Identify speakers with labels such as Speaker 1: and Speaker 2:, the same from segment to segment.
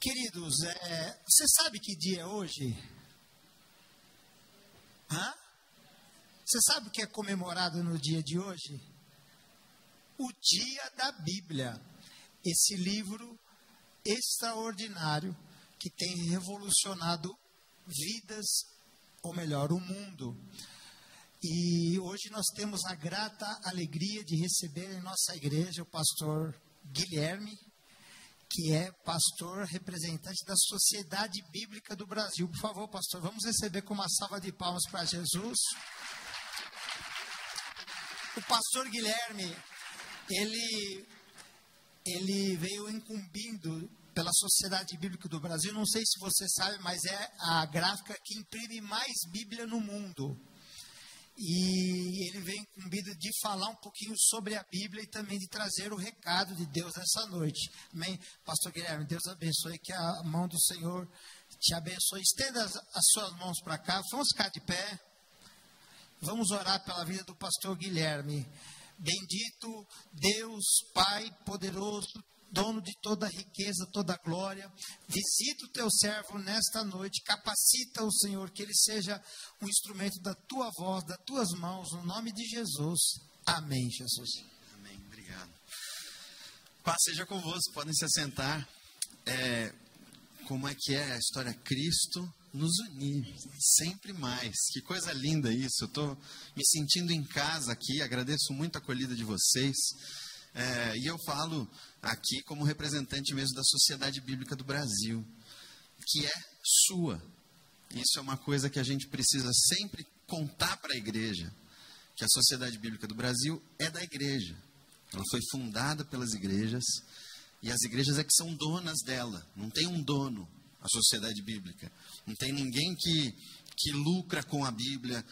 Speaker 1: Queridos, é, você sabe que dia é hoje? Hã? Você sabe o que é comemorado no dia de hoje? O Dia da Bíblia. Esse livro extraordinário que tem revolucionado vidas, ou melhor, o mundo. E hoje nós temos a grata alegria de receber em nossa igreja o pastor Guilherme que é pastor representante da Sociedade Bíblica do Brasil. Por favor, pastor, vamos receber com uma salva de palmas para Jesus. O pastor Guilherme, ele, ele veio incumbindo pela Sociedade Bíblica do Brasil. Não sei se você sabe, mas é a gráfica que imprime mais Bíblia no mundo e ele vem incumbido de falar um pouquinho sobre a Bíblia e também de trazer o recado de Deus nessa noite. Amém? Pastor Guilherme, Deus abençoe, que a mão do Senhor te abençoe. Estenda as, as suas mãos para cá, vamos ficar de pé. Vamos orar pela vida do pastor Guilherme. Bendito Deus, Pai poderoso, dono de toda riqueza, toda glória. Visita o teu servo nesta noite, capacita o Senhor, que ele seja um instrumento da tua voz, das tuas mãos, no nome de Jesus. Amém, Jesus.
Speaker 2: Amém, obrigado. Paz seja convosco, podem se assentar. É, como é que é a história? Cristo nos unir, sempre mais. Que coisa linda isso. Eu estou me sentindo em casa aqui, agradeço muito a acolhida de vocês. É, e eu falo aqui como representante mesmo da Sociedade Bíblica do Brasil, que é sua. Isso é uma coisa que a gente precisa sempre contar para a igreja, que a Sociedade Bíblica do Brasil é da igreja. Ela foi fundada pelas igrejas e as igrejas é que são donas dela. Não tem um dono a Sociedade Bíblica. Não tem ninguém que, que lucra com a Bíblia,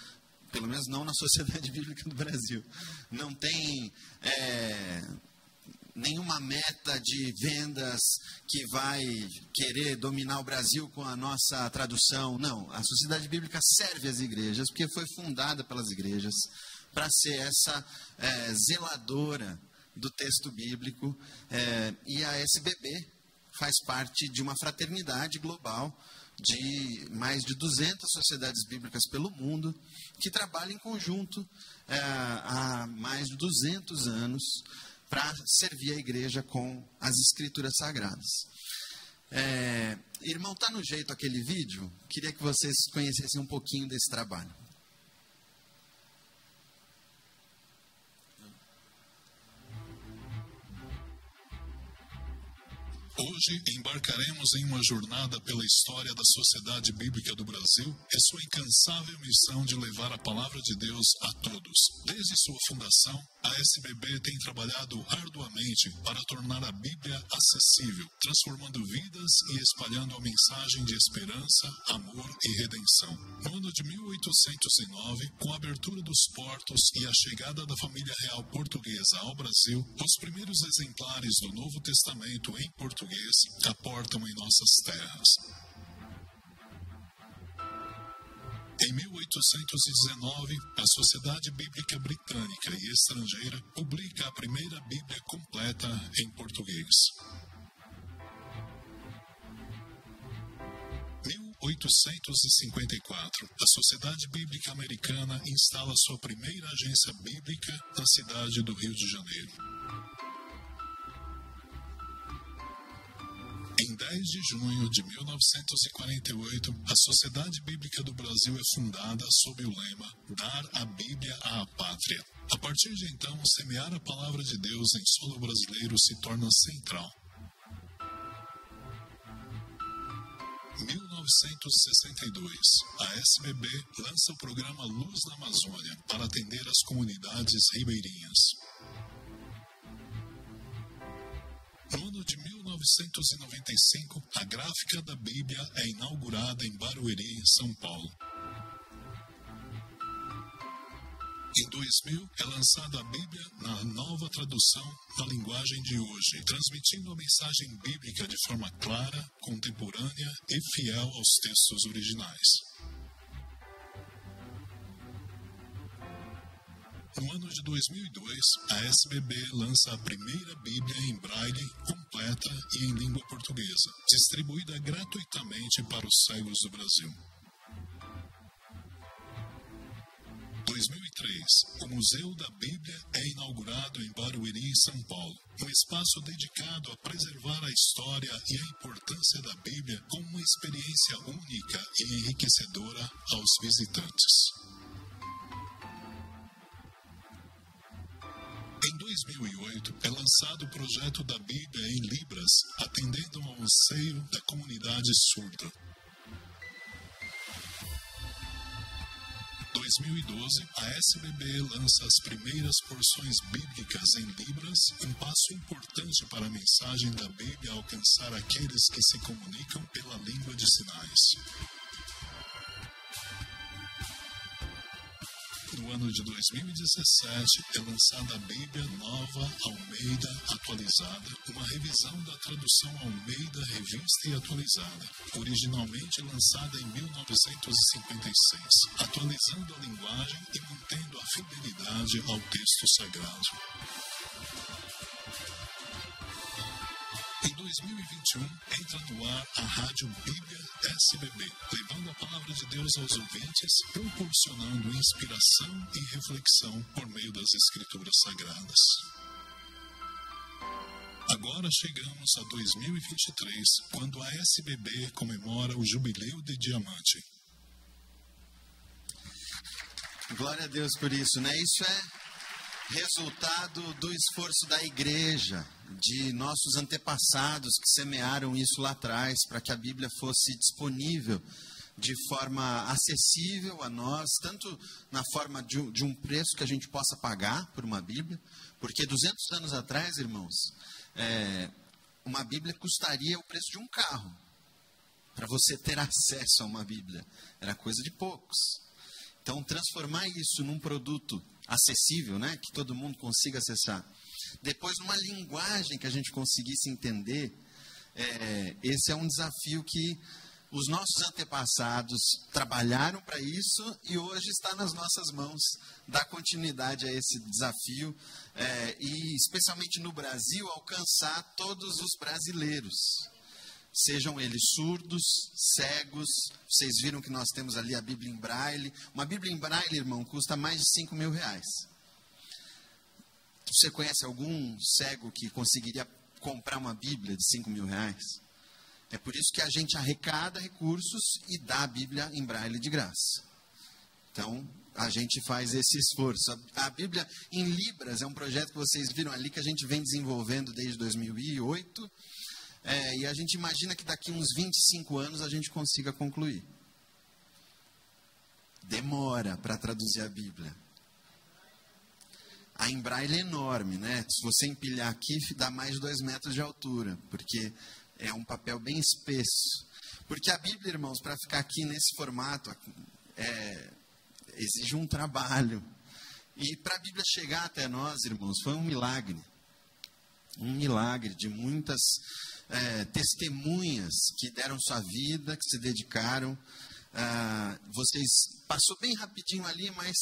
Speaker 2: pelo menos não na Sociedade Bíblica do Brasil. Não tem é, nenhuma meta de vendas que vai querer dominar o Brasil com a nossa tradução. Não, a Sociedade Bíblica serve às igrejas, porque foi fundada pelas igrejas para ser essa é, zeladora do texto bíblico. É, e a SBB faz parte de uma fraternidade global de mais de 200 sociedades bíblicas pelo mundo que trabalham em conjunto é, há mais de 200 anos para servir a igreja com as escrituras sagradas. É, irmão, tá no jeito aquele vídeo? Queria que vocês conhecessem um pouquinho desse trabalho.
Speaker 3: Hoje embarcaremos em uma jornada pela história da Sociedade Bíblica do Brasil e sua incansável missão de levar a palavra de Deus a todos. Desde sua fundação, a SBB tem trabalhado arduamente para tornar a Bíblia acessível, transformando vidas e espalhando a mensagem de esperança, amor e redenção. No ano de 1809, com a abertura dos portos e a chegada da família real portuguesa ao Brasil, os primeiros exemplares do Novo Testamento em português aportam em nossas terras. Em 1819, a Sociedade Bíblica Britânica e Estrangeira publica a primeira Bíblia completa em português. 1854, a Sociedade Bíblica Americana instala sua primeira agência bíblica na cidade do Rio de Janeiro. Em 10 de junho de 1948, a Sociedade Bíblica do Brasil é fundada sob o lema Dar a Bíblia à Pátria. A partir de então, semear a palavra de Deus em solo brasileiro se torna central. 1962, a SBB lança o programa Luz da Amazônia para atender as comunidades ribeirinhas. No ano de 1995, a gráfica da Bíblia é inaugurada em Barueri, São Paulo. Em 2000, é lançada a Bíblia na nova tradução na linguagem de hoje, transmitindo a mensagem bíblica de forma clara, contemporânea e fiel aos textos originais. No ano de 2002, a SBB lança a primeira Bíblia em braille completa e em língua portuguesa, distribuída gratuitamente para os cegos do Brasil. 2003, o Museu da Bíblia é inaugurado em Barueri, São Paulo, um espaço dedicado a preservar a história e a importância da Bíblia como uma experiência única e enriquecedora aos visitantes. 2008, é lançado o projeto da Bíblia em Libras, atendendo ao anseio da comunidade surda. 2012, a SBB lança as primeiras porções bíblicas em Libras, um passo importante para a mensagem da Bíblia alcançar aqueles que se comunicam pela língua de sinais. No ano de 2017 é lançada a Bíblia Nova Almeida Atualizada, uma revisão da tradução Almeida Revista e Atualizada, originalmente lançada em 1956, atualizando a linguagem e mantendo a fidelidade ao texto sagrado. 2021, entra no ar a Rádio Bíblia SBB, levando a palavra de Deus aos ouvintes, proporcionando inspiração e reflexão por meio das Escrituras Sagradas. Agora chegamos a 2023, quando a SBB comemora o Jubileu de Diamante.
Speaker 2: Glória a Deus por isso, né? Isso é resultado do esforço da igreja, de nossos antepassados que semearam isso lá atrás, para que a Bíblia fosse disponível de forma acessível a nós, tanto na forma de um, de um preço que a gente possa pagar por uma Bíblia, porque 200 anos atrás, irmãos, é, uma Bíblia custaria o preço de um carro. Para você ter acesso a uma Bíblia, era coisa de poucos. Então, transformar isso num produto acessível, né? que todo mundo consiga acessar. Depois, numa linguagem que a gente conseguisse entender, é, esse é um desafio que os nossos antepassados trabalharam para isso e hoje está nas nossas mãos dar continuidade a esse desafio é, e, especialmente no Brasil, alcançar todos os brasileiros sejam eles surdos, cegos. Vocês viram que nós temos ali a Bíblia em braille. Uma Bíblia em braille, irmão, custa mais de 5 mil reais. Você conhece algum cego que conseguiria comprar uma Bíblia de 5 mil reais? É por isso que a gente arrecada recursos e dá a Bíblia em braille de graça. Então, a gente faz esse esforço. A Bíblia em Libras é um projeto que vocês viram ali que a gente vem desenvolvendo desde 2008 é, e a gente imagina que daqui uns 25 anos a gente consiga concluir. Demora para traduzir a Bíblia. A em braille é enorme, né? Se você empilhar aqui, dá mais de dois metros de altura, porque é um papel bem espesso. Porque a Bíblia, irmãos, para ficar aqui nesse formato, é, exige um trabalho. E para a Bíblia chegar até nós, irmãos, foi um milagre. Um milagre de muitas é, testemunhas que deram sua vida, que se dedicaram. Ah, vocês passou bem rapidinho ali, mas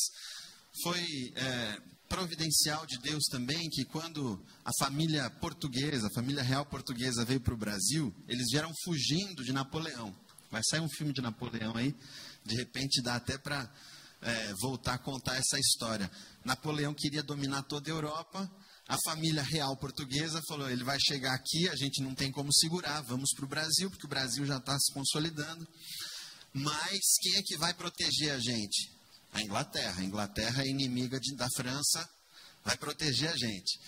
Speaker 2: foi é, providencial de Deus também que quando a família portuguesa, a família real portuguesa veio para o Brasil, eles vieram fugindo de Napoleão. Vai sair um filme de Napoleão aí, de repente dá até para é, voltar a contar essa história. Napoleão queria dominar toda a Europa, a família real portuguesa falou: ele vai chegar aqui, a gente não tem como segurar, vamos para o Brasil, porque o Brasil já está se consolidando. Mas quem é que vai proteger a gente? A Inglaterra. A Inglaterra é inimiga de, da França, vai proteger a gente.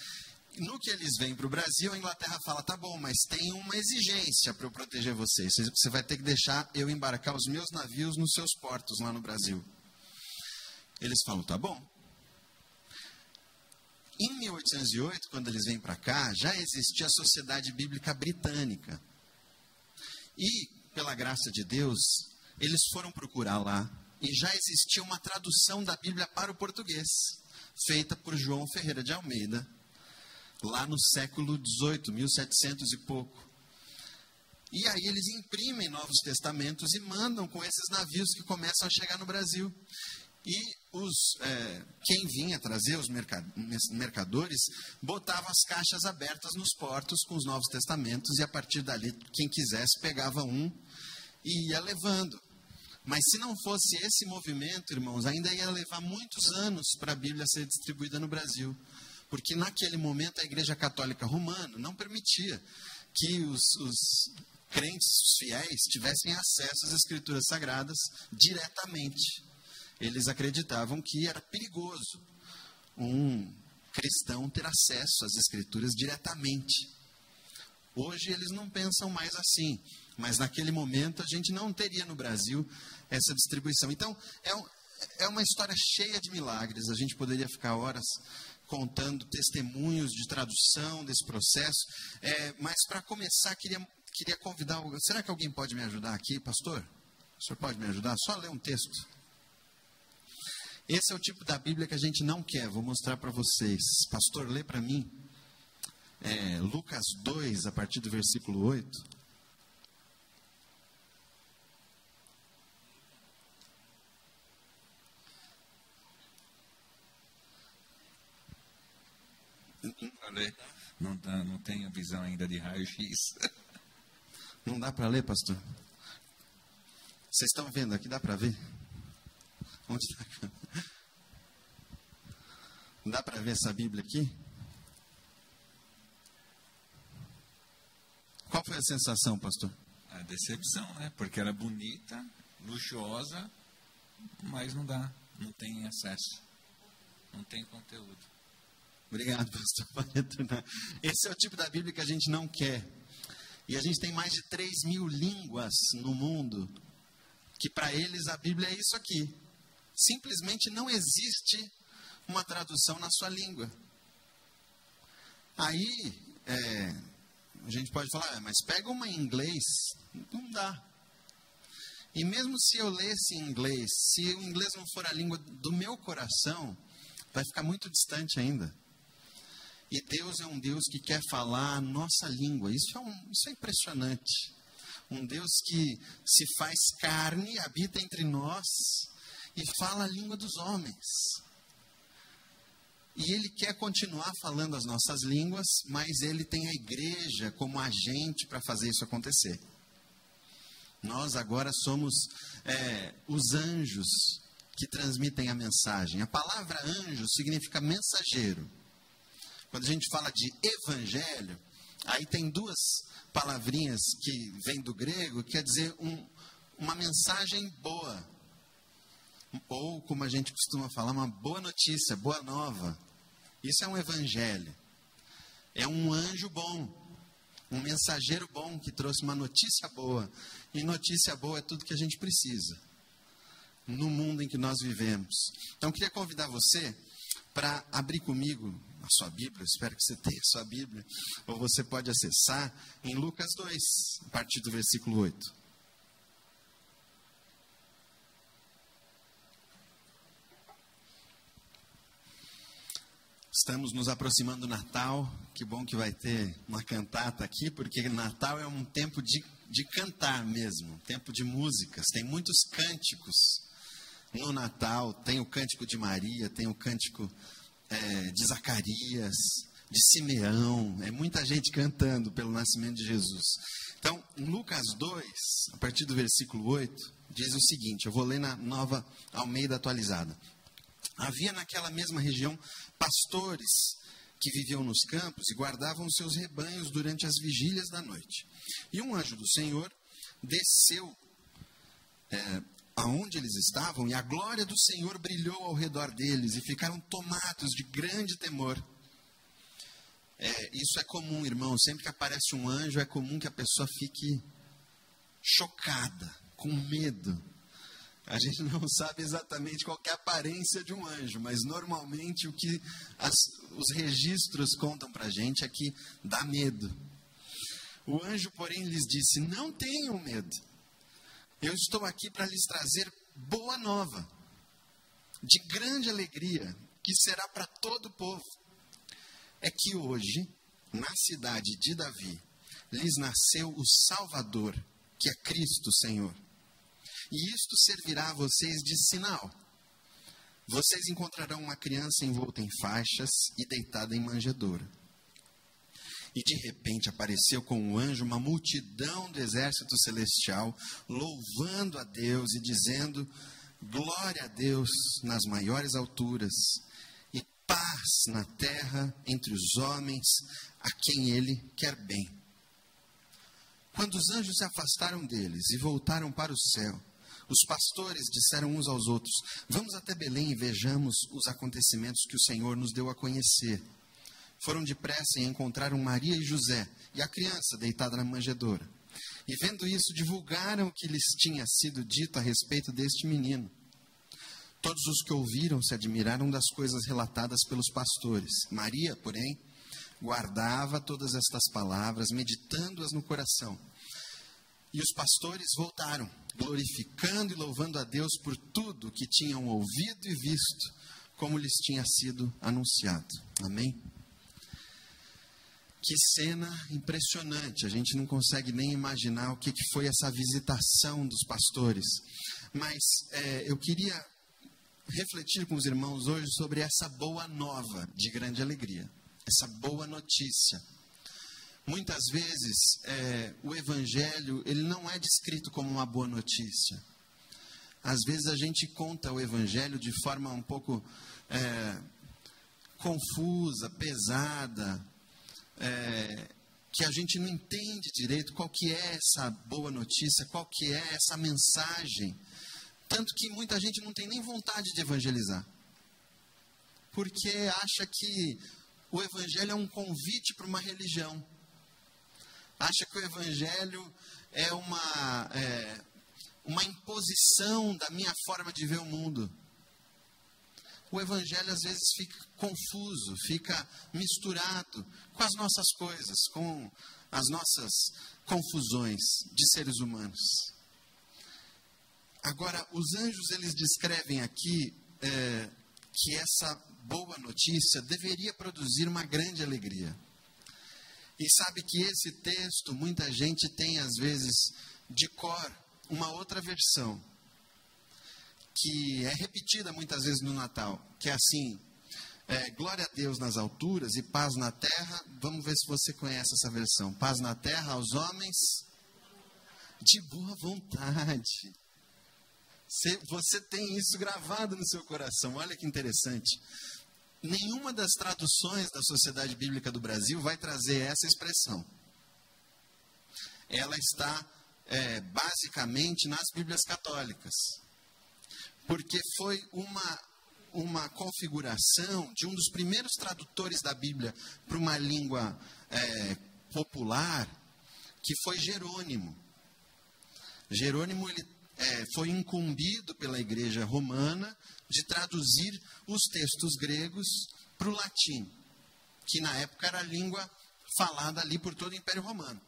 Speaker 2: No que eles vêm para o Brasil, a Inglaterra fala: tá bom, mas tem uma exigência para eu proteger vocês. Você vai ter que deixar eu embarcar os meus navios nos seus portos lá no Brasil. Eles falam: tá bom. Em 1808, quando eles vêm para cá, já existia a Sociedade Bíblica Britânica. E, pela graça de Deus, eles foram procurar lá e já existia uma tradução da Bíblia para o português, feita por João Ferreira de Almeida, lá no século XVIII, 1700 e pouco. E aí eles imprimem Novos Testamentos e mandam com esses navios que começam a chegar no Brasil. E os, é, quem vinha trazer os mercadores botava as caixas abertas nos portos com os Novos Testamentos e a partir dali quem quisesse pegava um e ia levando. Mas se não fosse esse movimento, irmãos, ainda ia levar muitos anos para a Bíblia ser distribuída no Brasil. Porque naquele momento a Igreja Católica Romana não permitia que os, os crentes, os fiéis, tivessem acesso às Escrituras Sagradas diretamente. Eles acreditavam que era perigoso um cristão ter acesso às Escrituras diretamente. Hoje eles não pensam mais assim, mas naquele momento a gente não teria no Brasil essa distribuição. Então, é, um, é uma história cheia de milagres. A gente poderia ficar horas contando testemunhos de tradução desse processo. É, mas para começar, queria, queria convidar. Será que alguém pode me ajudar aqui, pastor? O senhor pode me ajudar? Só ler um texto. Esse é o tipo da Bíblia que a gente não quer. Vou mostrar para vocês. Pastor, lê para mim. É, Lucas 2, a partir do versículo 8.
Speaker 4: Não, dá, não tenho visão ainda de raio-x.
Speaker 2: Não dá para ler, pastor? Vocês estão vendo aqui? Dá para ver? Onde está? Dá para ver essa Bíblia aqui? Qual foi a sensação, pastor?
Speaker 4: A decepção, né? Porque era bonita, luxuosa, mas não dá, não tem acesso, não tem conteúdo.
Speaker 2: Obrigado, pastor. Esse é o tipo da Bíblia que a gente não quer. E a gente tem mais de 3 mil línguas no mundo, que para eles a Bíblia é isso aqui. Simplesmente não existe uma tradução na sua língua. Aí, é, a gente pode falar, ah, mas pega uma em inglês. Não dá. E mesmo se eu lesse em inglês, se o inglês não for a língua do meu coração, vai ficar muito distante ainda. E Deus é um Deus que quer falar a nossa língua. Isso é, um, isso é impressionante. Um Deus que se faz carne, habita entre nós e fala a língua dos homens. E ele quer continuar falando as nossas línguas, mas ele tem a igreja como agente para fazer isso acontecer. Nós agora somos é, os anjos que transmitem a mensagem. A palavra anjo significa mensageiro. Quando a gente fala de evangelho, aí tem duas palavrinhas que vêm do grego, quer dizer um, uma mensagem boa. Ou, como a gente costuma falar, uma boa notícia, boa nova. Isso é um evangelho. É um anjo bom, um mensageiro bom que trouxe uma notícia boa. E notícia boa é tudo que a gente precisa no mundo em que nós vivemos. Então, queria convidar você para abrir comigo a sua Bíblia, espero que você tenha a sua Bíblia, ou você pode acessar em Lucas 2, a partir do versículo 8. Estamos nos aproximando do Natal. Que bom que vai ter uma cantata aqui, porque Natal é um tempo de, de cantar mesmo, um tempo de músicas. Tem muitos cânticos no Natal. Tem o cântico de Maria, tem o cântico é, de Zacarias, de Simeão, é muita gente cantando pelo nascimento de Jesus. Então, Lucas 2, a partir do versículo 8, diz o seguinte: eu vou ler na nova Almeida atualizada. Havia naquela mesma região pastores que viviam nos campos e guardavam seus rebanhos durante as vigílias da noite. E um anjo do Senhor desceu é, aonde eles estavam, e a glória do Senhor brilhou ao redor deles, e ficaram tomados de grande temor. É, isso é comum, irmão. Sempre que aparece um anjo, é comum que a pessoa fique chocada, com medo. A gente não sabe exatamente qual é a aparência de um anjo, mas normalmente o que as, os registros contam para a gente é que dá medo. O anjo, porém, lhes disse: Não tenham medo. Eu estou aqui para lhes trazer boa nova, de grande alegria, que será para todo o povo. É que hoje, na cidade de Davi, lhes nasceu o Salvador, que é Cristo Senhor. E isto servirá a vocês de sinal. vocês encontrarão uma criança envolta em faixas e deitada em manjedoura. E de repente apareceu com um anjo uma multidão do exército celestial, louvando a Deus e dizendo: Glória a Deus nas maiores alturas e paz na terra entre os homens a quem Ele quer bem. Quando os anjos se afastaram deles e voltaram para o céu, os pastores disseram uns aos outros: Vamos até Belém e vejamos os acontecimentos que o Senhor nos deu a conhecer. Foram depressa e encontraram Maria e José e a criança deitada na manjedoura. E vendo isso, divulgaram o que lhes tinha sido dito a respeito deste menino. Todos os que ouviram se admiraram das coisas relatadas pelos pastores. Maria, porém, guardava todas estas palavras, meditando-as no coração. E os pastores voltaram, glorificando e louvando a Deus por tudo que tinham ouvido e visto, como lhes tinha sido anunciado. Amém? Que cena impressionante, a gente não consegue nem imaginar o que, foi essa visitação dos pastores. Mas é, eu queria refletir com os irmãos hoje sobre essa boa nova de grande alegria, essa boa notícia Muitas vezes é, o evangelho ele não é descrito como uma boa notícia. Às vezes a gente conta o evangelho de forma um pouco é, confusa, pesada, é, que a gente não entende direito qual que é essa boa notícia, qual que é essa mensagem. Tanto que muita gente não tem nem vontade de evangelizar. Porque acha que o evangelho é um convite para uma religião acha que o Evangelho é uma, é, uma imposição da minha forma de ver o mundo. O Evangelho às vezes fica confuso, fica misturado com as nossas coisas, com as nossas confusões de seres humanos. Agora, os anjos eles descrevem aqui é, que essa boa notícia deveria produzir uma grande alegria. E sabe que esse texto, muita gente tem às vezes de cor uma outra versão, que é repetida muitas vezes no Natal, que é assim: é, glória a Deus nas alturas e paz na terra. Vamos ver se você conhece essa versão: paz na terra aos homens de boa vontade. Você, você tem isso gravado no seu coração, olha que interessante nenhuma das traduções da Sociedade Bíblica do Brasil vai trazer essa expressão. Ela está é, basicamente nas Bíblias católicas, porque foi uma, uma configuração de um dos primeiros tradutores da Bíblia para uma língua é, popular, que foi Jerônimo. Jerônimo ele, é, foi incumbido pela Igreja Romana de traduzir os textos gregos para o latim, que na época era a língua falada ali por todo o Império Romano.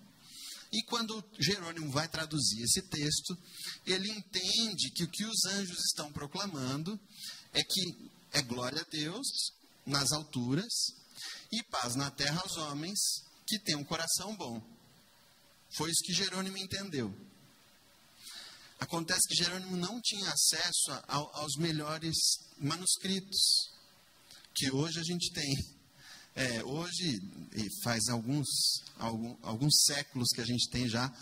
Speaker 2: E quando Jerônimo vai traduzir esse texto, ele entende que o que os anjos estão proclamando é que é glória a Deus nas alturas e paz na terra aos homens que têm um coração bom. Foi isso que Jerônimo entendeu. Acontece que Jerônimo não tinha acesso a, aos melhores manuscritos que hoje a gente tem. É, hoje, e faz alguns, algum, alguns séculos que a gente tem já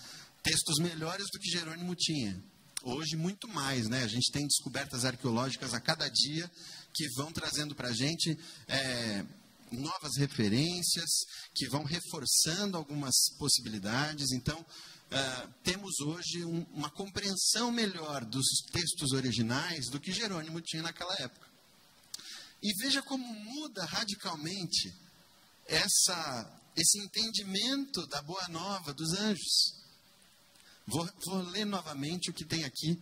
Speaker 2: textos melhores do que Jerônimo tinha. Hoje, muito mais, né? A gente tem descobertas arqueológicas a cada dia que vão trazendo para a gente é, novas referências, que vão reforçando algumas possibilidades. Então, uh, temos hoje um, uma compreensão melhor dos textos originais do que Jerônimo tinha naquela época. E veja como muda radicalmente essa, esse entendimento da boa nova dos anjos. Vou, vou ler novamente o que tem aqui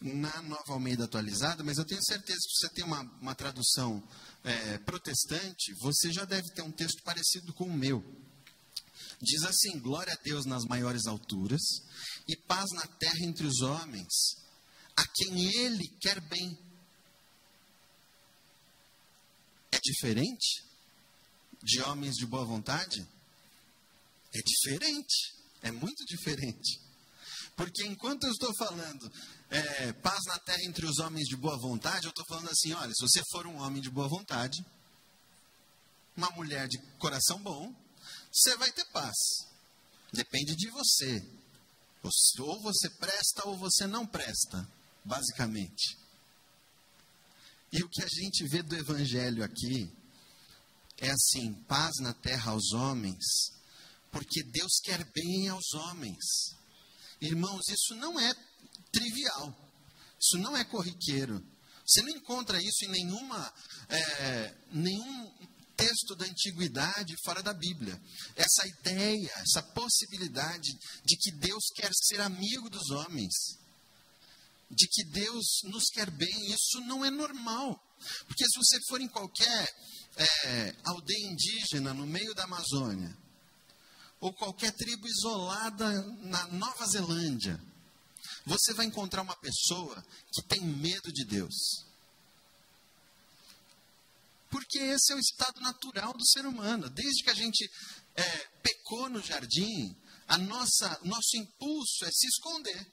Speaker 2: na Nova Almeida atualizada, mas eu tenho certeza que você tem uma, uma tradução é, protestante, você já deve ter um texto parecido com o meu. Diz assim: Glória a Deus nas maiores alturas e paz na terra entre os homens, a quem Ele quer bem. É diferente de homens de boa vontade? É diferente, é muito diferente. Porque enquanto eu estou falando é, paz na terra entre os homens de boa vontade, eu estou falando assim: olha, se você for um homem de boa vontade, uma mulher de coração bom, você vai ter paz. Depende de você. Ou você presta ou você não presta, basicamente. E o que a gente vê do Evangelho aqui é assim: paz na terra aos homens, porque Deus quer bem aos homens. Irmãos, isso não é trivial, isso não é corriqueiro. Você não encontra isso em nenhuma, é, nenhum texto da antiguidade fora da Bíblia. Essa ideia, essa possibilidade de que Deus quer ser amigo dos homens, de que Deus nos quer bem, isso não é normal. Porque se você for em qualquer é, aldeia indígena no meio da Amazônia, ou qualquer tribo isolada na Nova Zelândia, você vai encontrar uma pessoa que tem medo de Deus. Porque esse é o estado natural do ser humano. Desde que a gente é, pecou no jardim, a nossa nosso impulso é se esconder.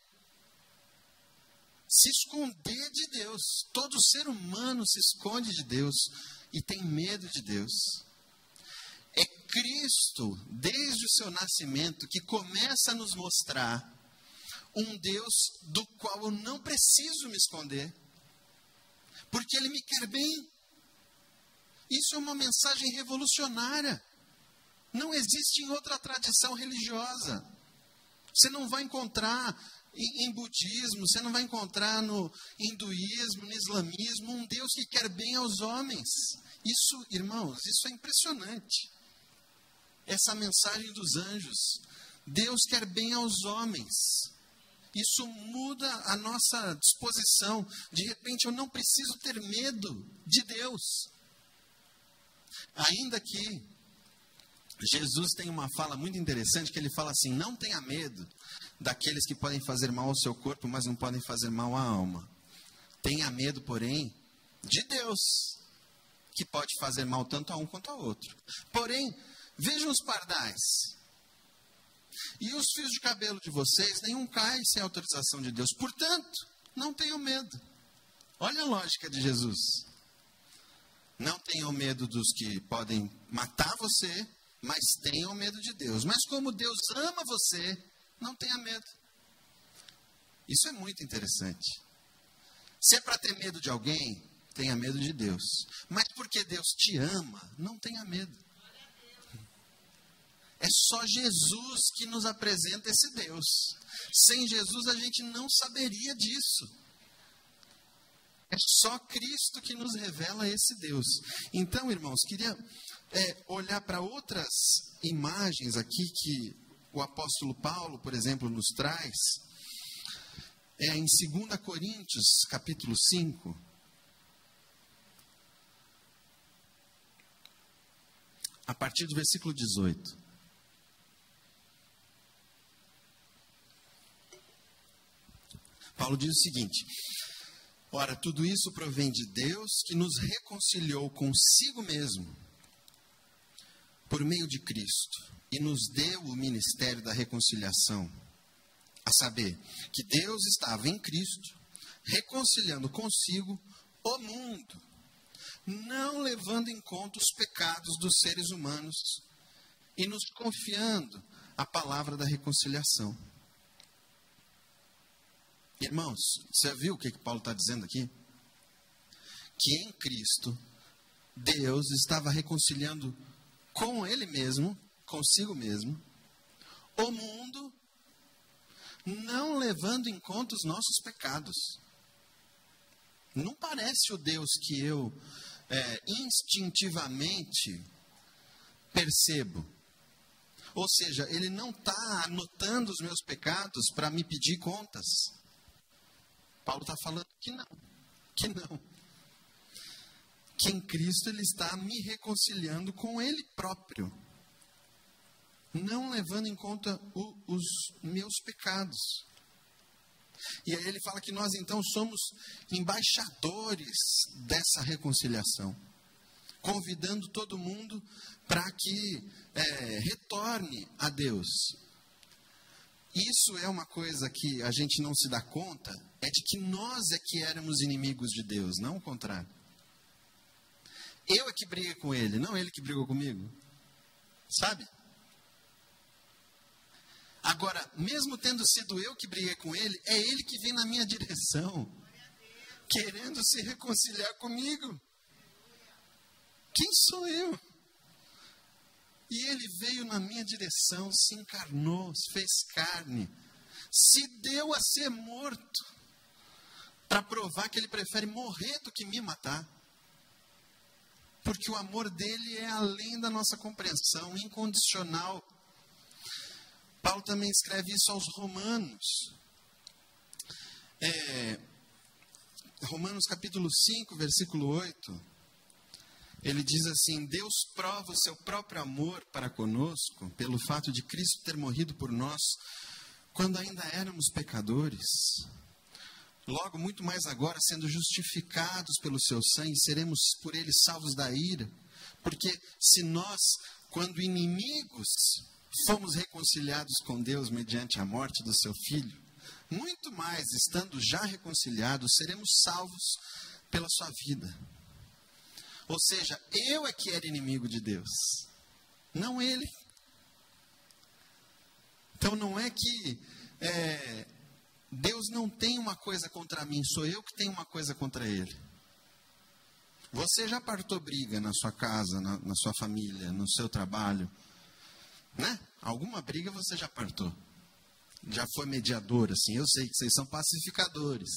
Speaker 2: Se esconder de Deus. Todo ser humano se esconde de Deus e tem medo de Deus. É Cristo, desde o seu nascimento, que começa a nos mostrar um Deus do qual eu não preciso me esconder, porque Ele me quer bem. Isso é uma mensagem revolucionária. Não existe em outra tradição religiosa. Você não vai encontrar em, em, budismo, você não vai encontrar no hinduísmo, no islamismo, um Deus que quer bem aos homens. Isso, irmãos, isso é impressionante. Essa mensagem dos anjos. Deus quer bem aos homens. Isso muda a nossa disposição. De repente, eu não preciso ter medo de Deus. Ainda que Jesus tem uma fala muito interessante que ele fala assim: não tenha medo daqueles que podem fazer mal ao seu corpo, mas não podem fazer mal à alma. Tenha medo, porém, de Deus, que pode fazer mal tanto a um quanto ao outro. Porém, vejam os pardais. E os fios de cabelo de vocês, nenhum cai sem autorização de Deus. Portanto, não tenham medo. Olha a lógica de Jesus. Não tenham medo dos que podem matar você, mas tenham medo de Deus. Mas como Deus ama você, não tenha medo. Isso é muito interessante. Se é para ter medo de alguém, tenha medo de Deus. Mas porque Deus te ama, não tenha medo. É só Jesus que nos apresenta esse Deus. Sem Jesus a gente não saberia disso. É só Cristo que nos revela esse Deus. Então, irmãos, queria é, olhar para outras imagens aqui que o apóstolo Paulo, por exemplo, nos traz. É em 2 Coríntios, capítulo 5. A partir do versículo 18. Paulo diz o seguinte: Ora, tudo isso provém de Deus que nos reconciliou consigo mesmo por meio de Cristo e nos deu o ministério da reconciliação. A saber, que Deus estava em Cristo reconciliando consigo o mundo, não levando em conta os pecados dos seres humanos e nos confiando a palavra da reconciliação. Irmãos, você viu o que, que Paulo está dizendo aqui? Que em Cristo, Deus estava reconciliando com Ele mesmo, consigo mesmo, o mundo, não levando em conta os nossos pecados. Não parece o Deus que eu é, instintivamente percebo. Ou seja, Ele não está anotando os meus pecados para me pedir contas. Paulo está falando que não, que não. Que em Cristo ele está me reconciliando com ele próprio, não levando em conta o, os meus pecados. E aí ele fala que nós então somos embaixadores dessa reconciliação, convidando todo mundo para que é, retorne a Deus. Isso é uma coisa que a gente não se dá conta, é de que nós é que éramos inimigos de Deus, não o contrário. Eu é que briguei com ele, não ele que brigou comigo. Sabe? Agora, mesmo tendo sido eu que briguei com ele, é ele que vem na minha direção, querendo se reconciliar comigo. Quem sou eu? E ele veio na minha direção, se encarnou, se fez carne, se deu a ser morto, para provar que ele prefere morrer do que me matar. Porque o amor dele é além da nossa compreensão, incondicional. Paulo também escreve isso aos Romanos. É, Romanos capítulo 5, versículo 8. Ele diz assim: Deus prova o seu próprio amor para conosco pelo fato de Cristo ter morrido por nós quando ainda éramos pecadores. Logo, muito mais agora, sendo justificados pelo seu sangue, seremos por ele salvos da ira. Porque se nós, quando inimigos, fomos reconciliados com Deus mediante a morte do seu filho, muito mais, estando já reconciliados, seremos salvos pela sua vida. Ou seja, eu é que era inimigo de Deus, não ele. Então não é que é, Deus não tem uma coisa contra mim, sou eu que tenho uma coisa contra ele. Você já partou briga na sua casa, na, na sua família, no seu trabalho, né? Alguma briga você já partou. Já foi mediador, assim. Eu sei que vocês são pacificadores.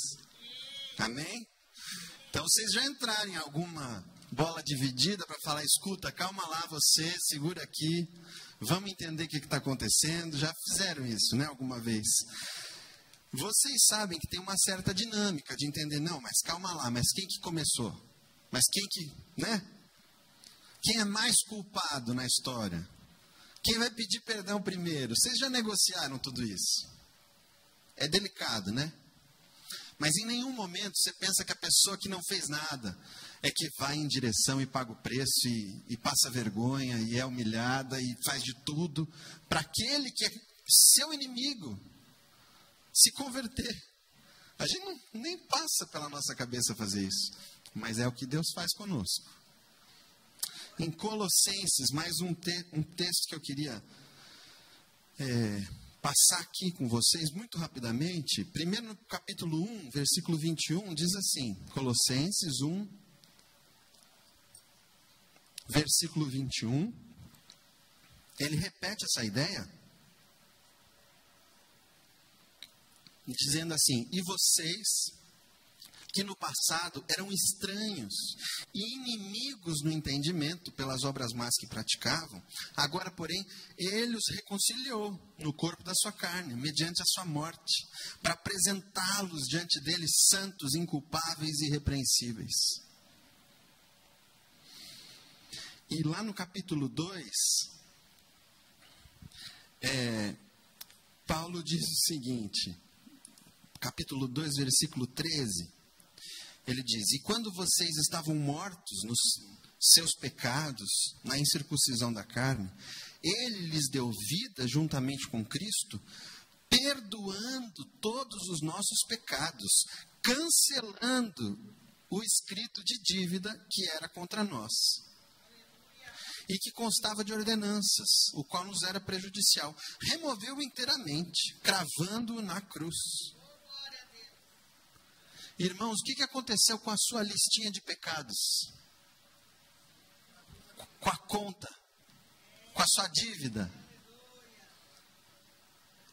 Speaker 2: Amém? Então vocês já entraram em alguma bola dividida para falar: escuta, calma lá você, segura aqui, vamos entender o que está acontecendo. Já fizeram isso, né, alguma vez? Vocês sabem que tem uma certa dinâmica de entender, não, mas calma lá, mas quem que começou? Mas quem que, né? Quem é mais culpado na história? Quem vai pedir perdão primeiro? Vocês já negociaram tudo isso? É delicado, né? Mas em nenhum momento você pensa que a pessoa que não fez nada, é que vai em direção e paga o preço e, e passa vergonha e é humilhada e faz de tudo para aquele que é seu inimigo se converter. A gente não, nem passa pela nossa cabeça fazer isso, mas é o que Deus faz conosco. Em Colossenses, mais um, te, um texto que eu queria é, passar aqui com vocês muito rapidamente. Primeiro no capítulo 1, versículo 21, diz assim: Colossenses 1, versículo 21, ele repete essa ideia, dizendo assim: E vocês, que no passado eram estranhos e inimigos no entendimento pelas obras más que praticavam, agora, porém, ele os reconciliou no corpo da sua carne, mediante a sua morte, para apresentá-los diante dele santos, inculpáveis e irrepreensíveis. E lá no capítulo 2, é, Paulo diz o seguinte, capítulo 2, versículo 13, ele diz: E quando vocês estavam mortos nos seus pecados, na incircuncisão da carne, ele lhes deu vida juntamente com Cristo, perdoando todos os nossos pecados, cancelando o escrito de dívida que era contra nós e que constava de ordenanças, o qual nos era prejudicial. Removeu inteiramente, cravando-o na cruz. Irmãos, o que aconteceu com a sua listinha de pecados? Com a conta, com a sua dívida?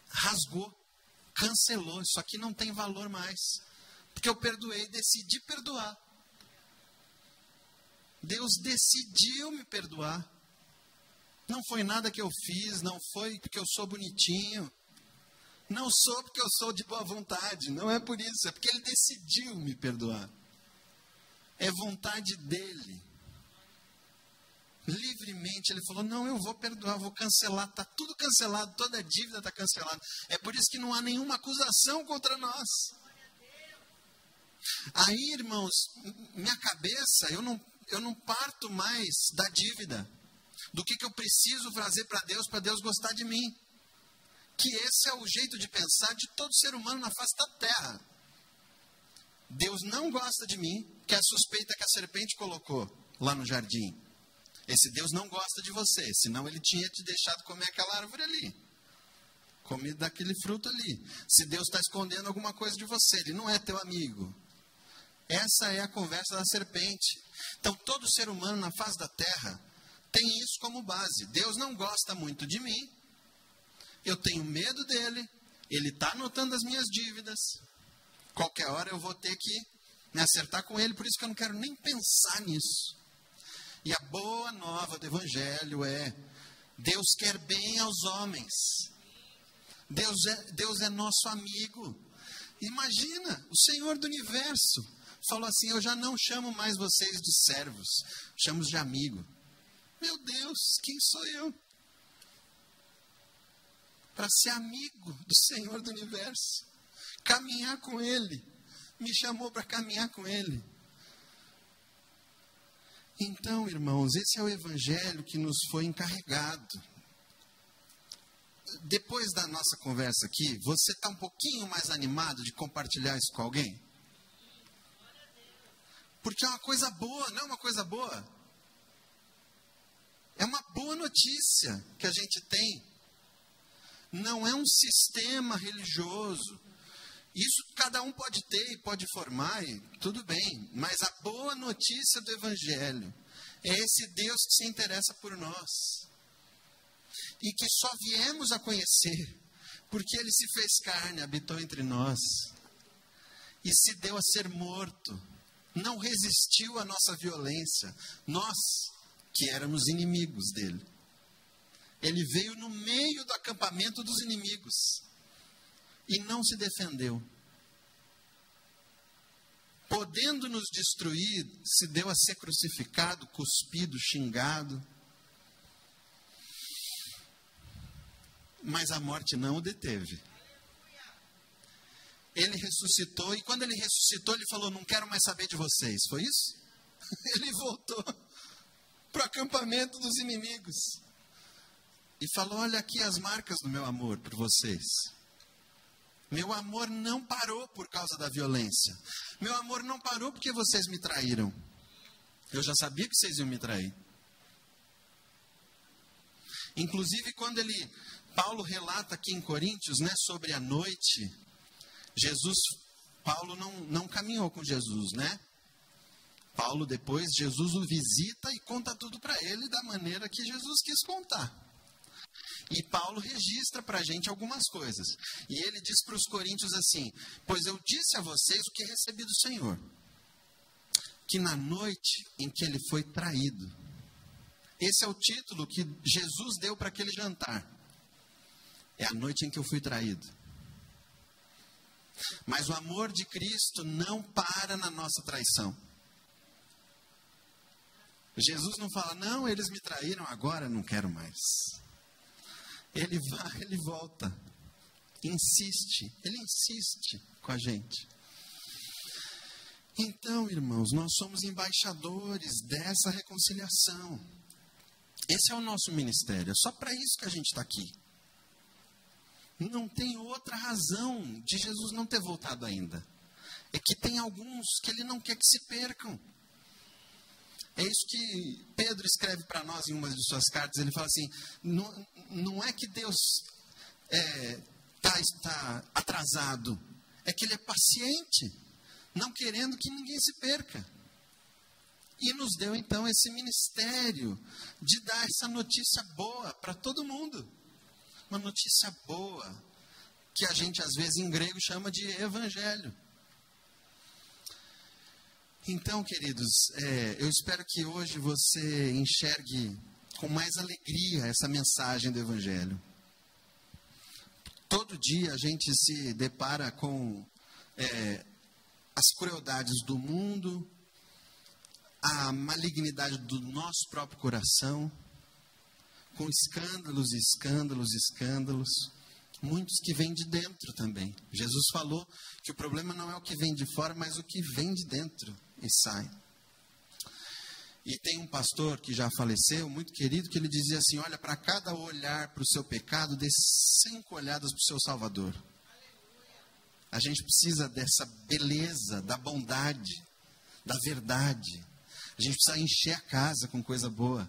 Speaker 2: Rasgou, cancelou. Isso aqui não tem valor mais. Porque eu perdoei, decidi perdoar. Deus decidiu me perdoar. Não foi nada que eu fiz, não foi porque eu sou bonitinho. Não sou porque eu sou de boa vontade, não é por isso, é porque ele decidiu me perdoar. É vontade dele. Livremente ele falou: Não, eu vou perdoar, vou cancelar, está tudo cancelado, toda a dívida está cancelada. É por isso que não há nenhuma acusação contra nós. Aí, irmãos, minha cabeça, eu não eu não parto mais da dívida, do que, que eu preciso fazer para Deus, para Deus gostar de mim. que esse é o jeito de pensar de todo ser humano na face da terra. Deus não gosta de mim, que é a suspeita que a serpente colocou lá no jardim. Esse Deus não gosta de você, senão ele tinha te deixado comer aquela árvore ali. Comer daquele fruto ali. Se Deus está escondendo alguma coisa de você, ele não é teu amigo. Essa é a conversa da serpente. Então, todo ser humano na face da terra tem isso como base. Deus não gosta muito de mim, eu tenho medo dele, ele está anotando as minhas dívidas. Qualquer hora eu vou ter que me acertar com ele, por isso que eu não quero nem pensar nisso. E a boa nova do Evangelho é: Deus quer bem aos homens. Deus é, Deus é nosso amigo. Imagina, o Senhor do universo falou assim: Eu já não chamo mais vocês de servos, chamo de amigo. Meu Deus, quem sou eu? Para ser amigo do Senhor do universo, caminhar com Ele, me chamou para caminhar com Ele. Então, irmãos, esse é o evangelho que nos foi encarregado. Depois da nossa conversa aqui, você está um pouquinho mais animado de compartilhar isso com alguém? Porque é uma coisa boa, não é uma coisa boa? É uma boa notícia que a gente tem. Não é um sistema religioso, isso cada um pode ter e pode formar, e tudo bem. Mas a boa notícia do Evangelho é esse Deus que se interessa por nós. E que só viemos a conhecer porque ele se fez carne, habitou entre nós. E se deu a ser morto. Não resistiu à nossa violência. Nós, que éramos inimigos dele. Ele veio no meio do acampamento dos inimigos e não se defendeu. Podendo nos destruir, se deu a ser crucificado, cuspido, xingado. Mas a morte não o deteve. Ele ressuscitou, e quando ele ressuscitou, ele falou: Não quero mais saber de vocês. Foi isso? Ele voltou para o acampamento dos inimigos e falou: Olha aqui as marcas do meu amor por vocês. Meu amor não parou por causa da violência. Meu amor não parou porque vocês me traíram. Eu já sabia que vocês iam me trair. Inclusive, quando ele, Paulo relata aqui em Coríntios, né, sobre a noite, Jesus, Paulo não, não caminhou com Jesus, né? Paulo depois, Jesus o visita e conta tudo para ele da maneira que Jesus quis contar. E Paulo registra para a gente algumas coisas. E ele diz para os coríntios assim: Pois eu disse a vocês o que recebi do Senhor, que na noite em que ele foi traído, esse é o título que Jesus deu para aquele jantar. É a noite em que eu fui traído. Mas o amor de Cristo não para na nossa traição. Jesus não fala, não, eles me traíram, agora não quero mais. Ele vai, ele volta. Insiste, ele insiste com a gente. Então, irmãos, nós somos embaixadores dessa reconciliação. Esse é o nosso ministério. É só para isso que a gente está aqui. Não tem outra razão de Jesus não ter voltado ainda. É que tem alguns que ele não quer que se percam. É isso que Pedro escreve para nós em uma de suas cartas. Ele fala assim: não, não é que Deus está é, tá, atrasado, é que Ele é paciente, não querendo que ninguém se perca. E nos deu então esse ministério de dar essa notícia boa para todo mundo. Uma notícia boa, que a gente às vezes em grego chama de evangelho. Então, queridos, é, eu espero que hoje você enxergue com mais alegria essa mensagem do Evangelho. Todo dia a gente se depara com é, as crueldades do mundo, a malignidade do nosso próprio coração, com escândalos, escândalos, escândalos, muitos que vêm de dentro também. Jesus falou que o problema não é o que vem de fora, mas o que vem de dentro e sai. E tem um pastor que já faleceu, muito querido, que ele dizia assim: olha, para cada olhar para o seu pecado, dê cinco olhadas para o seu Salvador. A gente precisa dessa beleza, da bondade, da verdade. A gente precisa encher a casa com coisa boa.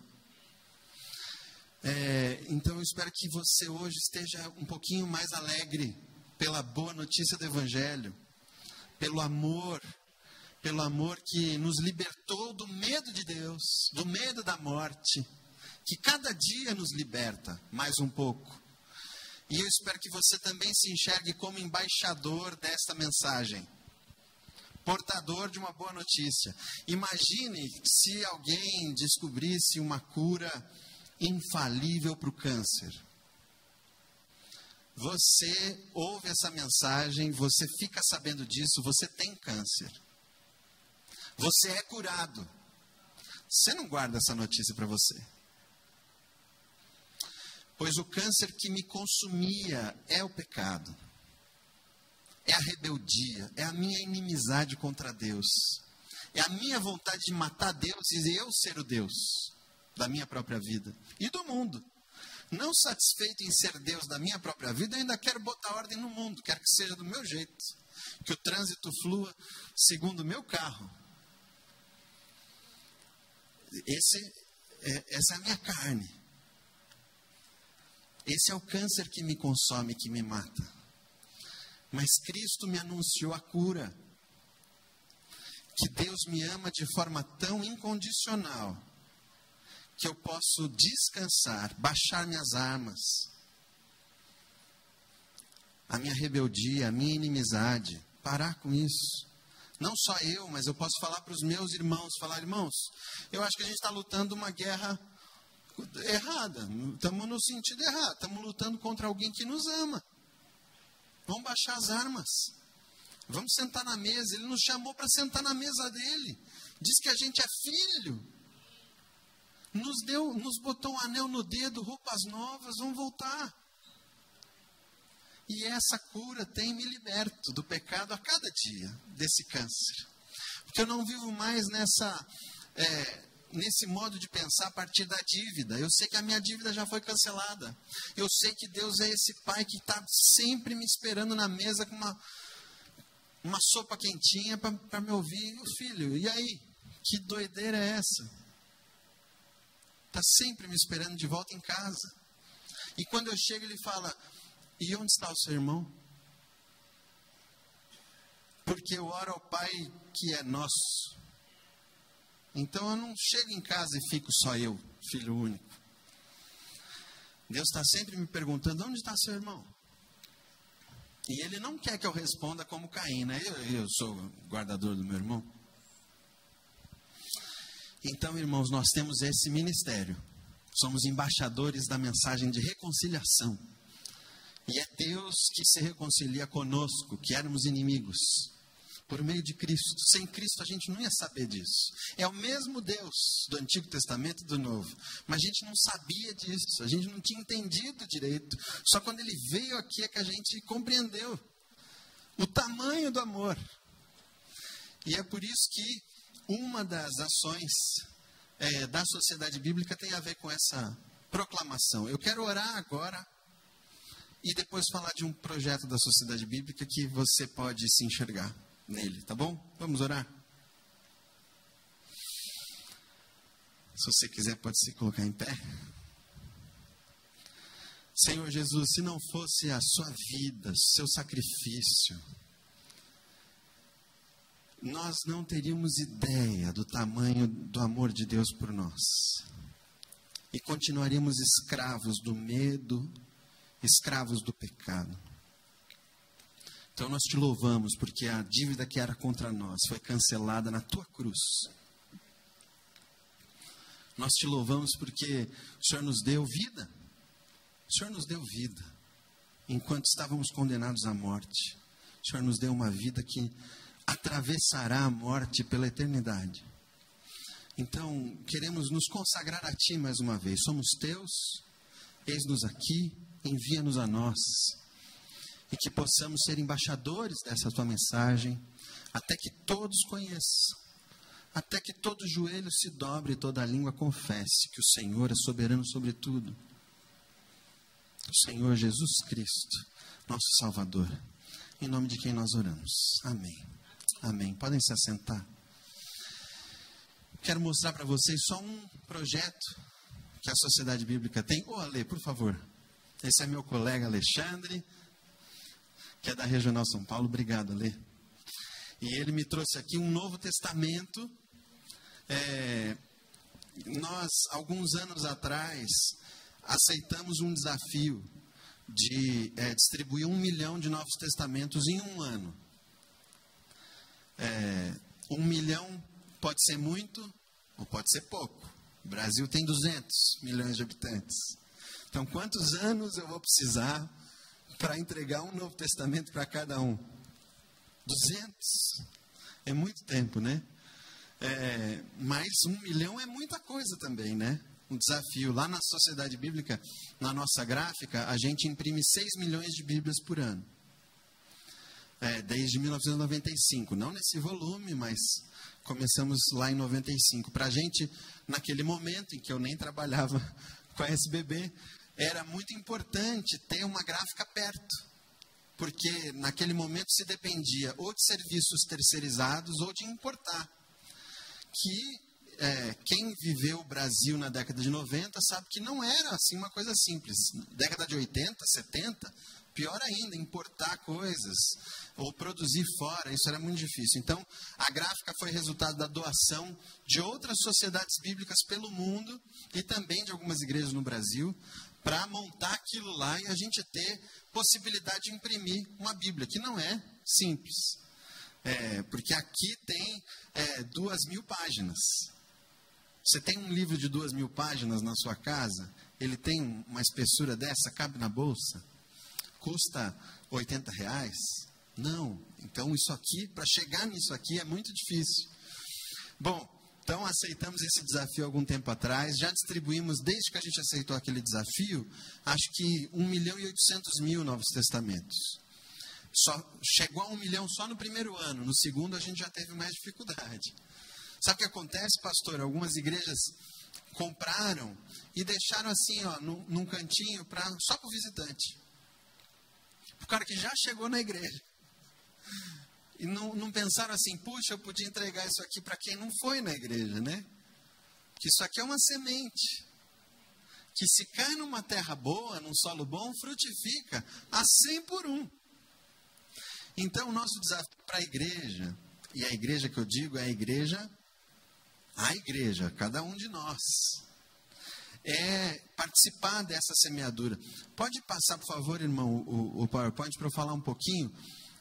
Speaker 2: É, então eu espero que você hoje esteja um pouquinho mais alegre pela boa notícia do Evangelho, pelo amor, pelo amor que nos libertou do medo de Deus, do medo da morte, que cada dia nos liberta mais um pouco. E eu espero que você também se enxergue como embaixador desta mensagem, portador de uma boa notícia. Imagine se alguém descobrisse uma cura infalível para o câncer. Você ouve essa mensagem, você fica sabendo disso, você tem câncer. Você é curado. Você não guarda essa notícia para você. Pois o câncer que me consumia é o pecado, é a rebeldia, é a minha inimizade contra Deus, é a minha vontade de matar Deus e eu ser o Deus da minha própria vida e do mundo. Não satisfeito em ser Deus da minha própria vida, eu ainda quero botar ordem no mundo, quero que seja do meu jeito, que o trânsito flua segundo o meu carro. Esse é, essa é a minha carne. Esse é o câncer que me consome, que me mata. Mas Cristo me anunciou a cura. Que Deus me ama de forma tão incondicional que eu posso descansar, baixar minhas armas, a minha rebeldia, a minha inimizade, parar com isso. Não só eu, mas eu posso falar para os meus irmãos, falar, irmãos, eu acho que a gente está lutando uma guerra errada, estamos no sentido errado, estamos lutando contra alguém que nos ama. Vamos baixar as armas. Vamos sentar na mesa. Ele nos chamou para sentar na mesa dele. Diz que a gente é filho. Nos deu, nos botou um anel no dedo, roupas novas, vamos voltar. E essa cura tem me liberto do pecado a cada dia, desse câncer. Porque eu não vivo mais nessa é, nesse modo de pensar a partir da dívida. Eu sei que a minha dívida já foi cancelada. Eu sei que Deus é esse pai que está sempre me esperando na mesa com uma, uma sopa quentinha para me ouvir. O filho, e aí? Que doideira é essa? Está sempre me esperando de volta em casa. E quando eu chego, ele fala: E onde está o seu irmão? Porque eu oro ao Pai que é nosso então eu não chego em casa e fico só eu, filho único. Deus está sempre me perguntando: onde está seu irmão? E ele não quer que eu responda como Caim, né? Eu, eu sou guardador do meu irmão. Então, irmãos, nós temos esse ministério. Somos embaixadores da mensagem de reconciliação. E é Deus que se reconcilia conosco, que éramos inimigos por meio de Cristo. Sem Cristo a gente não ia saber disso. É o mesmo Deus do Antigo Testamento e do Novo, mas a gente não sabia disso, a gente não tinha entendido direito. Só quando ele veio aqui é que a gente compreendeu o tamanho do amor. E é por isso que uma das ações é, da sociedade bíblica tem a ver com essa proclamação. Eu quero orar agora e depois falar de um projeto da sociedade bíblica que você pode se enxergar nele, tá bom? Vamos orar? Se você quiser, pode se colocar em pé. Senhor Jesus, se não fosse a sua vida, seu sacrifício, nós não teríamos ideia do tamanho do amor de Deus por nós. E continuaríamos escravos do medo, escravos do pecado. Então nós te louvamos porque a dívida que era contra nós foi cancelada na tua cruz. Nós te louvamos porque o Senhor nos deu vida. O Senhor nos deu vida. Enquanto estávamos condenados à morte, o Senhor nos deu uma vida que atravessará a morte pela eternidade. Então, queremos nos consagrar a Ti mais uma vez. Somos Teus, eis-nos aqui, envia-nos a nós e que possamos ser embaixadores dessa tua mensagem, até que todos conheçam até que todo joelho se dobre e toda língua confesse que o Senhor é soberano sobre tudo. O Senhor Jesus Cristo, nosso Salvador. Em nome de quem nós oramos. Amém. Amém. Podem se assentar. Quero mostrar para vocês só um projeto que a Sociedade Bíblica tem. Ô, Ale, por favor. Esse é meu colega Alexandre, que é da Regional São Paulo. Obrigado, Ale. E ele me trouxe aqui um Novo Testamento. É, nós, alguns anos atrás, aceitamos um desafio de é, distribuir um milhão de Novos Testamentos em um ano. É, um milhão pode ser muito ou pode ser pouco. O Brasil tem 200 milhões de habitantes. Então, quantos anos eu vou precisar para entregar um Novo Testamento para cada um? 200. É muito tempo, né? É, mas um milhão é muita coisa também, né? Um desafio. Lá na Sociedade Bíblica, na nossa gráfica, a gente imprime 6 milhões de Bíblias por ano. É, desde 1995. Não nesse volume, mas começamos lá em 95. Para a gente, naquele momento em que eu nem trabalhava com a SBB, era muito importante ter uma gráfica perto porque naquele momento se dependia ou de serviços terceirizados ou de importar. Que é, quem viveu o Brasil na década de 90 sabe que não era assim uma coisa simples. Década de 80, 70, pior ainda, importar coisas ou produzir fora, isso era muito difícil. Então, a gráfica foi resultado da doação de outras sociedades bíblicas pelo mundo e também de algumas igrejas no Brasil para montar aquilo lá e a gente ter possibilidade de imprimir uma Bíblia, que não é simples. É, porque aqui tem é, duas mil páginas. Você tem um livro de duas mil páginas na sua casa, ele tem uma espessura dessa, cabe na bolsa, custa 80 reais? Não. Então, isso aqui, para chegar nisso aqui, é muito difícil. Bom, então, aceitamos esse desafio algum tempo atrás, já distribuímos, desde que a gente aceitou aquele desafio, acho que 1 milhão e 800 mil Novos Testamentos. Só, chegou a 1 milhão só no primeiro ano, no segundo a gente já teve mais dificuldade. Sabe o que acontece, pastor? Algumas igrejas compraram e deixaram assim, ó, num, num cantinho pra, só para o visitante. O cara que já chegou na igreja. E não, não pensaram assim, puxa, eu podia entregar isso aqui para quem não foi na igreja, né? Que isso aqui é uma semente. Que se cai numa terra boa, num solo bom, frutifica a 100 por um. Então, o nosso desafio para a igreja, e a igreja que eu digo é a igreja, a igreja, cada um de nós, é participar dessa semeadura. Pode passar, por favor, irmão, o, o PowerPoint para eu falar um pouquinho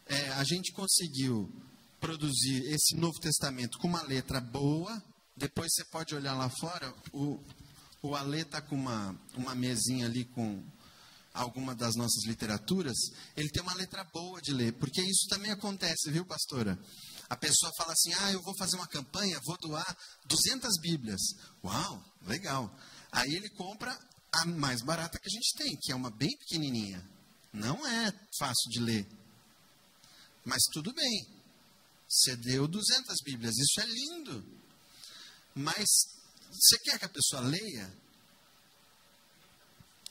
Speaker 2: é, a gente conseguiu produzir esse Novo Testamento com uma letra boa. Depois você pode olhar lá fora, o, o está com uma, uma mesinha ali com alguma das nossas literaturas. Ele tem uma letra boa de ler, porque isso também acontece, viu, pastora? A pessoa fala assim: ah, eu vou fazer uma campanha, vou doar 200 Bíblias. Uau, legal. Aí ele compra a mais barata que a gente tem, que é uma bem pequenininha. Não é fácil de ler. Mas tudo bem. Você deu 200 Bíblias, isso é lindo. Mas você quer que a pessoa leia?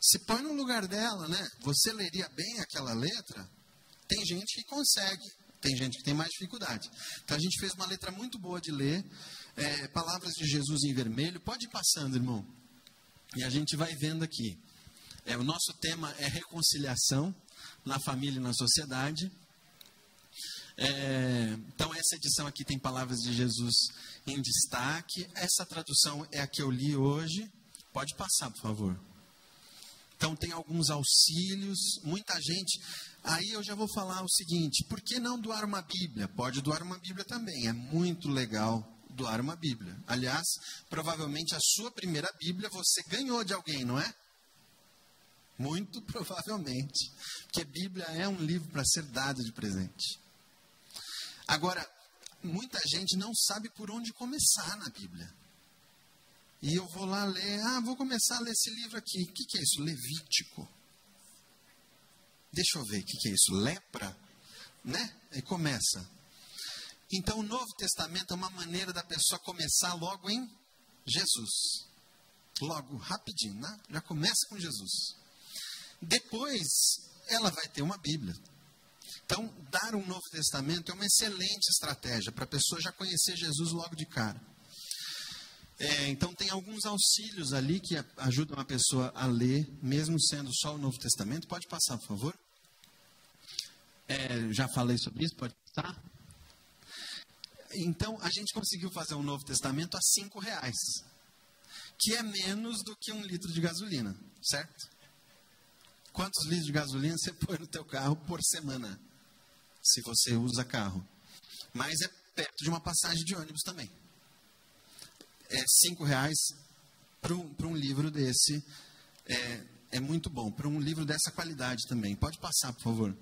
Speaker 2: Se põe no lugar dela, né? Você leria bem aquela letra? Tem gente que consegue, tem gente que tem mais dificuldade. Então a gente fez uma letra muito boa de ler, é, palavras de Jesus em vermelho. Pode ir passando, irmão. E a gente vai vendo aqui. É, o nosso tema é reconciliação na família e na sociedade. É, então, essa edição aqui tem palavras de Jesus em destaque. Essa tradução é a que eu li hoje. Pode passar, por favor. Então, tem alguns auxílios, muita gente. Aí eu já vou falar o seguinte: por que não doar uma Bíblia? Pode doar uma Bíblia também, é muito legal doar uma Bíblia. Aliás, provavelmente a sua primeira Bíblia você ganhou de alguém, não é? Muito provavelmente. Porque Bíblia é um livro para ser dado de presente. Agora, muita gente não sabe por onde começar na Bíblia. E eu vou lá ler, ah, vou começar a ler esse livro aqui. O que, que é isso? Levítico. Deixa eu ver, o que, que é isso? Lepra? Né? E começa. Então, o Novo Testamento é uma maneira da pessoa começar logo em Jesus. Logo, rapidinho, né? Já começa com Jesus. Depois, ela vai ter uma Bíblia. Então, dar um Novo Testamento é uma excelente estratégia para a pessoa já conhecer Jesus logo de cara. É, então, tem alguns auxílios ali que ajudam a pessoa a ler, mesmo sendo só o Novo Testamento. Pode passar, por favor. É, já falei sobre isso, pode passar. Então, a gente conseguiu fazer um Novo Testamento a cinco reais, que é menos do que um litro de gasolina, certo? Quantos litros de gasolina você põe no teu carro por semana, se você usa carro? Mas é perto de uma passagem de ônibus também. É cinco reais para um, um livro desse é, é muito bom, para um livro dessa qualidade também. Pode passar, por favor.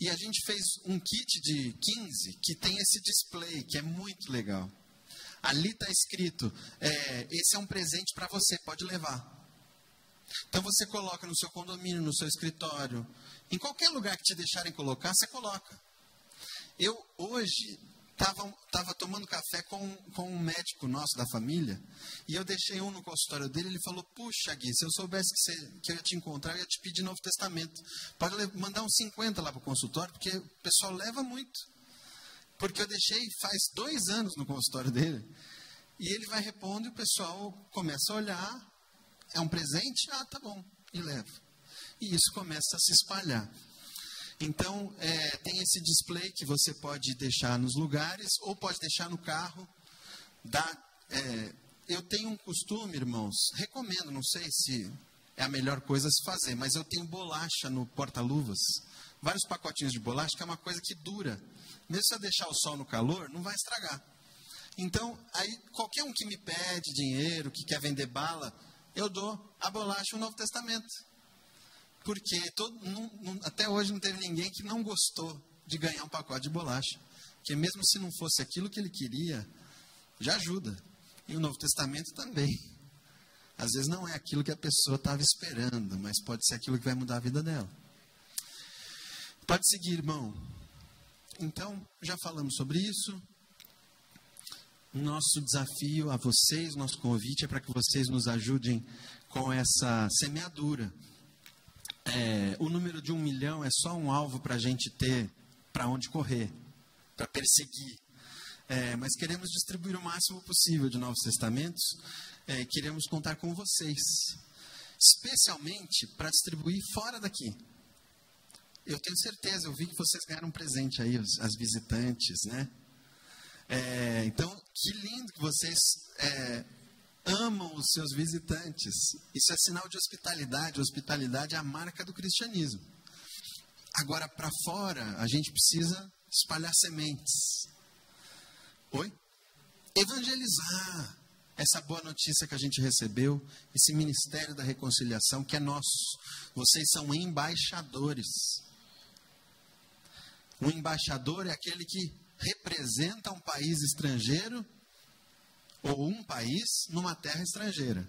Speaker 2: E a gente fez um kit de 15 que tem esse display, que é muito legal. Ali está escrito: é, esse é um presente para você, pode levar. Então você coloca no seu condomínio, no seu escritório, em qualquer lugar que te deixarem colocar, você coloca. Eu hoje estava tava tomando café com, com um médico nosso da família, e eu deixei um no consultório dele, ele falou, puxa Gui, se eu soubesse que, você, que eu ia te encontrar, eu ia te pedir Novo Testamento. Pode mandar uns 50 lá para o consultório, porque o pessoal leva muito. Porque eu deixei faz dois anos no consultório dele, e ele vai repondo e o pessoal começa a olhar, é um presente? Ah, tá bom, e leva. E isso começa a se espalhar. Então, é, tem esse display que você pode deixar nos lugares ou pode deixar no carro. Dá, é, eu tenho um costume, irmãos, recomendo, não sei se é a melhor coisa a se fazer, mas eu tenho bolacha no porta-luvas. Vários pacotinhos de bolacha, que é uma coisa que dura. Mesmo se eu deixar o sol no calor, não vai estragar. Então, aí, qualquer um que me pede dinheiro, que quer vender bala, eu dou a bolacha o Novo Testamento. Porque todo, não, não, até hoje não teve ninguém que não gostou de ganhar um pacote de bolacha. Porque mesmo se não fosse aquilo que ele queria, já ajuda. E o Novo Testamento também. Às vezes não é aquilo que a pessoa estava esperando, mas pode ser aquilo que vai mudar a vida dela. Pode seguir, irmão. Então, já falamos sobre isso. Nosso desafio a vocês, nosso convite é para que vocês nos ajudem com essa semeadura é, o número de um milhão é só um alvo para a gente ter para onde correr, para perseguir. É, mas queremos distribuir o máximo possível de Novos Testamentos é, queremos contar com vocês, especialmente para distribuir fora daqui. Eu tenho certeza, eu vi que vocês ganharam um presente aí, as visitantes, né? É, então, que lindo que vocês é, amam os seus visitantes. Isso é sinal de hospitalidade. Hospitalidade é a marca do cristianismo. Agora, para fora, a gente precisa espalhar sementes. Oi? Evangelizar essa boa notícia que a gente recebeu, esse ministério da reconciliação que é nosso. Vocês são embaixadores. O embaixador é aquele que representa um país estrangeiro ou um país numa terra estrangeira.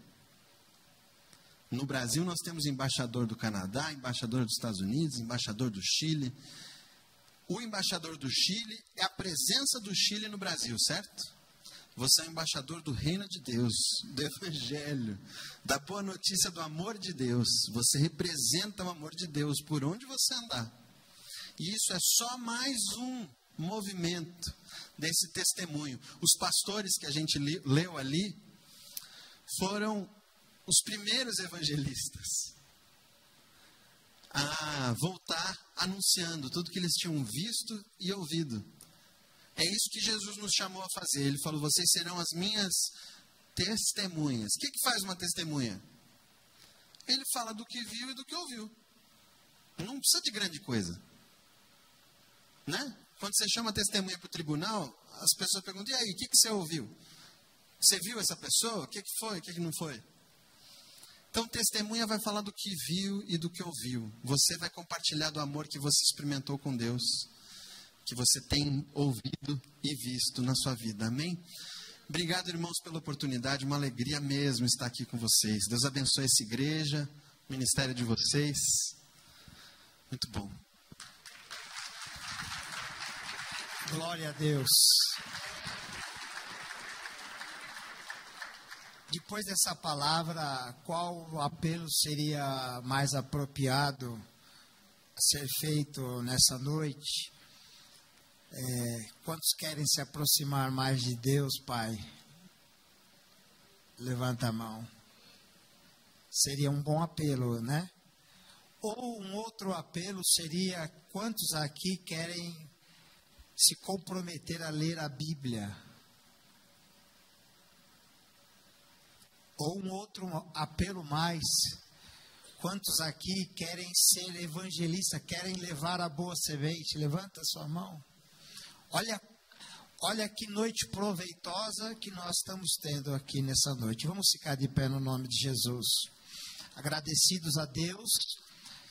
Speaker 2: No Brasil, nós temos embaixador do Canadá, embaixador dos Estados Unidos, embaixador do Chile. O embaixador do Chile é a presença do Chile no Brasil, certo? Você é embaixador do reino de Deus, do Evangelho, da boa notícia do amor de Deus. Você representa o amor de Deus por onde você andar. E isso é só mais um movimento desse testemunho. Os pastores que a gente leu ali foram os primeiros evangelistas a voltar anunciando tudo que eles tinham visto e ouvido. É isso que Jesus nos chamou a fazer. Ele falou: Vocês serão as minhas testemunhas. O que, que faz uma testemunha? Ele fala do que viu e do que ouviu. Não precisa de grande coisa. Né? Quando você chama a testemunha para o tribunal, as pessoas perguntam: e aí, o que, que você ouviu? Você viu essa pessoa? O que, que foi? O que, que não foi? Então, testemunha vai falar do que viu e do que ouviu. Você vai compartilhar do amor que você experimentou com Deus, que você tem ouvido e visto na sua vida. Amém? Obrigado, irmãos, pela oportunidade. Uma alegria mesmo estar aqui com vocês. Deus abençoe essa igreja, o ministério de vocês. Muito bom.
Speaker 1: Glória a Deus. Depois dessa palavra, qual apelo seria mais apropriado a ser feito nessa noite? É, quantos querem se aproximar mais de Deus, Pai? Levanta a mão. Seria um bom apelo, né? Ou um outro apelo seria: quantos aqui querem se comprometer a ler a Bíblia? Ou um outro apelo mais: quantos aqui querem ser evangelista, querem levar a boa semente? Levanta sua mão. Olha, olha que noite proveitosa que nós estamos tendo aqui nessa noite. Vamos ficar de pé no nome de Jesus. Agradecidos a Deus,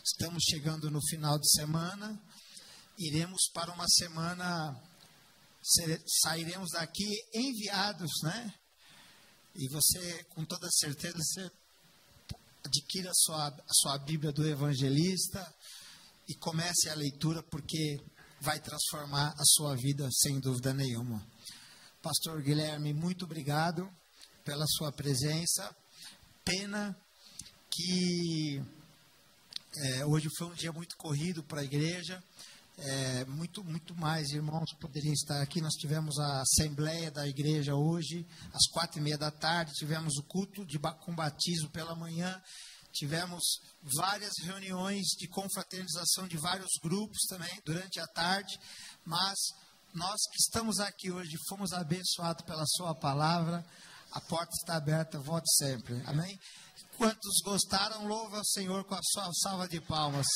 Speaker 1: estamos chegando no final de semana. Iremos para uma semana, sairemos daqui enviados, né? E você, com toda certeza, você adquira a sua, a sua Bíblia do Evangelista e comece a leitura, porque vai transformar a sua vida sem dúvida nenhuma. Pastor Guilherme, muito obrigado pela sua presença. Pena que é, hoje foi um dia muito corrido para a igreja. É, muito, muito mais irmãos poderiam estar aqui. Nós tivemos a assembleia da igreja hoje, às quatro e meia da tarde. Tivemos o culto de, com batismo pela manhã Tivemos várias reuniões de confraternização de vários grupos também durante a tarde, mas nós que estamos aqui hoje fomos abençoados pela Sua palavra. A porta está aberta, volte sempre. Amém? Quantos gostaram, louva o Senhor com a sua salva de palmas.